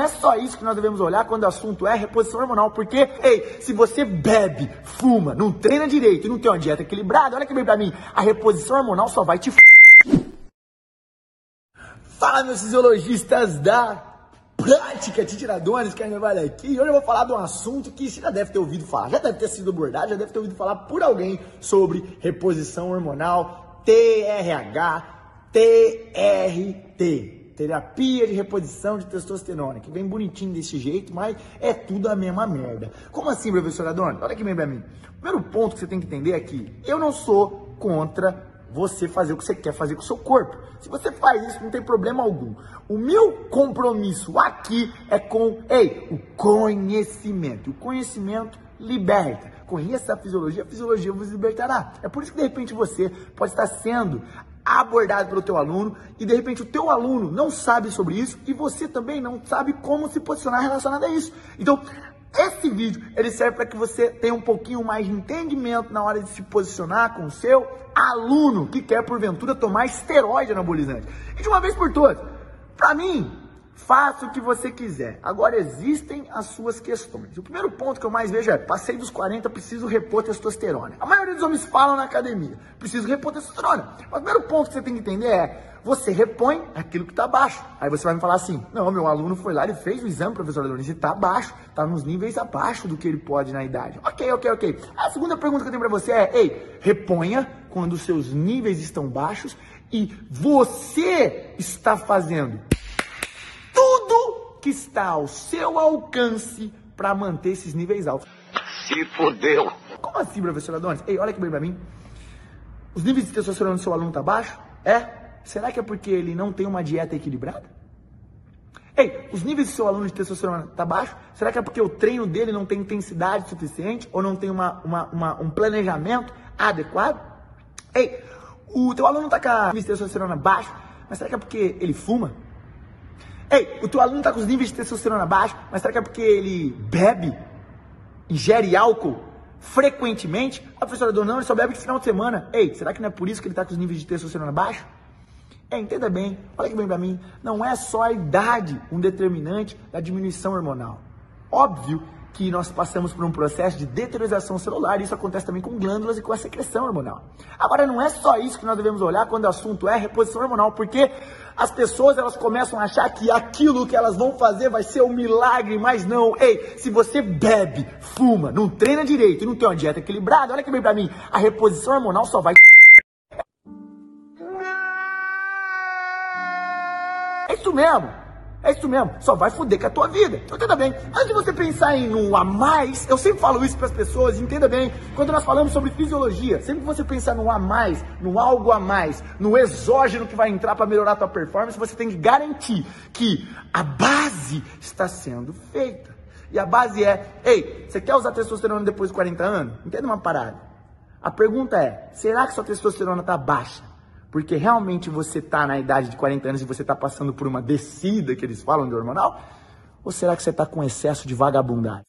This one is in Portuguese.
é só isso que nós devemos olhar quando o assunto é reposição hormonal, porque, ei, se você bebe, fuma, não treina direito e não tem uma dieta equilibrada, olha que bem pra mim, a reposição hormonal só vai te f... Fala, meus fisiologistas da prática de tiradones que ainda vai aqui. Hoje eu vou falar de um assunto que você já deve ter ouvido falar, já deve ter sido abordado, já deve ter ouvido falar por alguém sobre reposição hormonal, TRH, TRT terapia de reposição de testosterona, que vem bonitinho desse jeito, mas é tudo a mesma merda. Como assim, professor Adorno? Olha aqui bem pra mim. O primeiro ponto que você tem que entender é que eu não sou contra você fazer o que você quer fazer com o seu corpo. Se você faz isso, não tem problema algum. O meu compromisso aqui é com, ei, o conhecimento. O conhecimento liberta. Conheça a fisiologia, a fisiologia vos libertará. É por isso que de repente você pode estar sendo abordado pelo teu aluno e de repente o teu aluno não sabe sobre isso e você também não sabe como se posicionar relacionado a isso. Então, esse vídeo ele serve para que você tenha um pouquinho mais de entendimento na hora de se posicionar com o seu aluno que quer porventura tomar esteroide anabolizante. E de uma vez por todas, para mim, Faça o que você quiser. Agora existem as suas questões. O primeiro ponto que eu mais vejo é: passei dos 40, preciso repor testosterona. A maioria dos homens falam na academia: preciso repor testosterona. Mas o primeiro ponto que você tem que entender é: você repõe aquilo que está baixo. Aí você vai me falar assim: não, meu aluno foi lá e fez o exame, professor Adonis, e está abaixo, está nos níveis abaixo do que ele pode na idade. Ok, ok, ok. A segunda pergunta que eu tenho para você é: ei, reponha quando os seus níveis estão baixos e você está fazendo que está ao seu alcance para manter esses níveis altos. Se fodeu. Como assim, professor Adonis? Ei, olha que bem para mim. Os níveis de testosterona do seu aluno tá baixo? É? Será que é porque ele não tem uma dieta equilibrada? Ei, os níveis do seu aluno de testosterona tá baixo? Será que é porque o treino dele não tem intensidade suficiente ou não tem uma, uma, uma um planejamento adequado? Ei, o teu aluno tá com a testosterona baixo, mas será que é porque ele fuma? Ei, o teu aluno está com os níveis de testosterona baixos, mas será que é porque ele bebe, ingere álcool frequentemente? A professora do não, ele só bebe de final de semana. Ei, será que não é por isso que ele está com os níveis de testosterona baixos? É, entenda bem, olha que bem para mim, não é só a idade um determinante da diminuição hormonal. Óbvio que nós passamos por um processo de deteriorização celular, e isso acontece também com glândulas e com a secreção hormonal. Agora, não é só isso que nós devemos olhar quando o assunto é reposição hormonal, porque as pessoas elas começam a achar que aquilo que elas vão fazer vai ser um milagre, mas não. Ei, se você bebe, fuma, não treina direito e não tem uma dieta equilibrada, olha que bem pra mim, a reposição hormonal só vai. É isso mesmo. É isso mesmo, só vai foder com a tua vida. Então, entenda bem, antes de você pensar em um a mais, eu sempre falo isso para as pessoas, entenda bem, quando nós falamos sobre fisiologia, sempre que você pensar no a mais, no algo a mais, no exógeno que vai entrar para melhorar a tua performance, você tem que garantir que a base está sendo feita. E a base é, ei, você quer usar testosterona depois de 40 anos? Entenda uma parada. A pergunta é, será que sua testosterona está baixa? Porque realmente você está na idade de 40 anos e você está passando por uma descida que eles falam de hormonal? Ou será que você está com excesso de vagabundagem?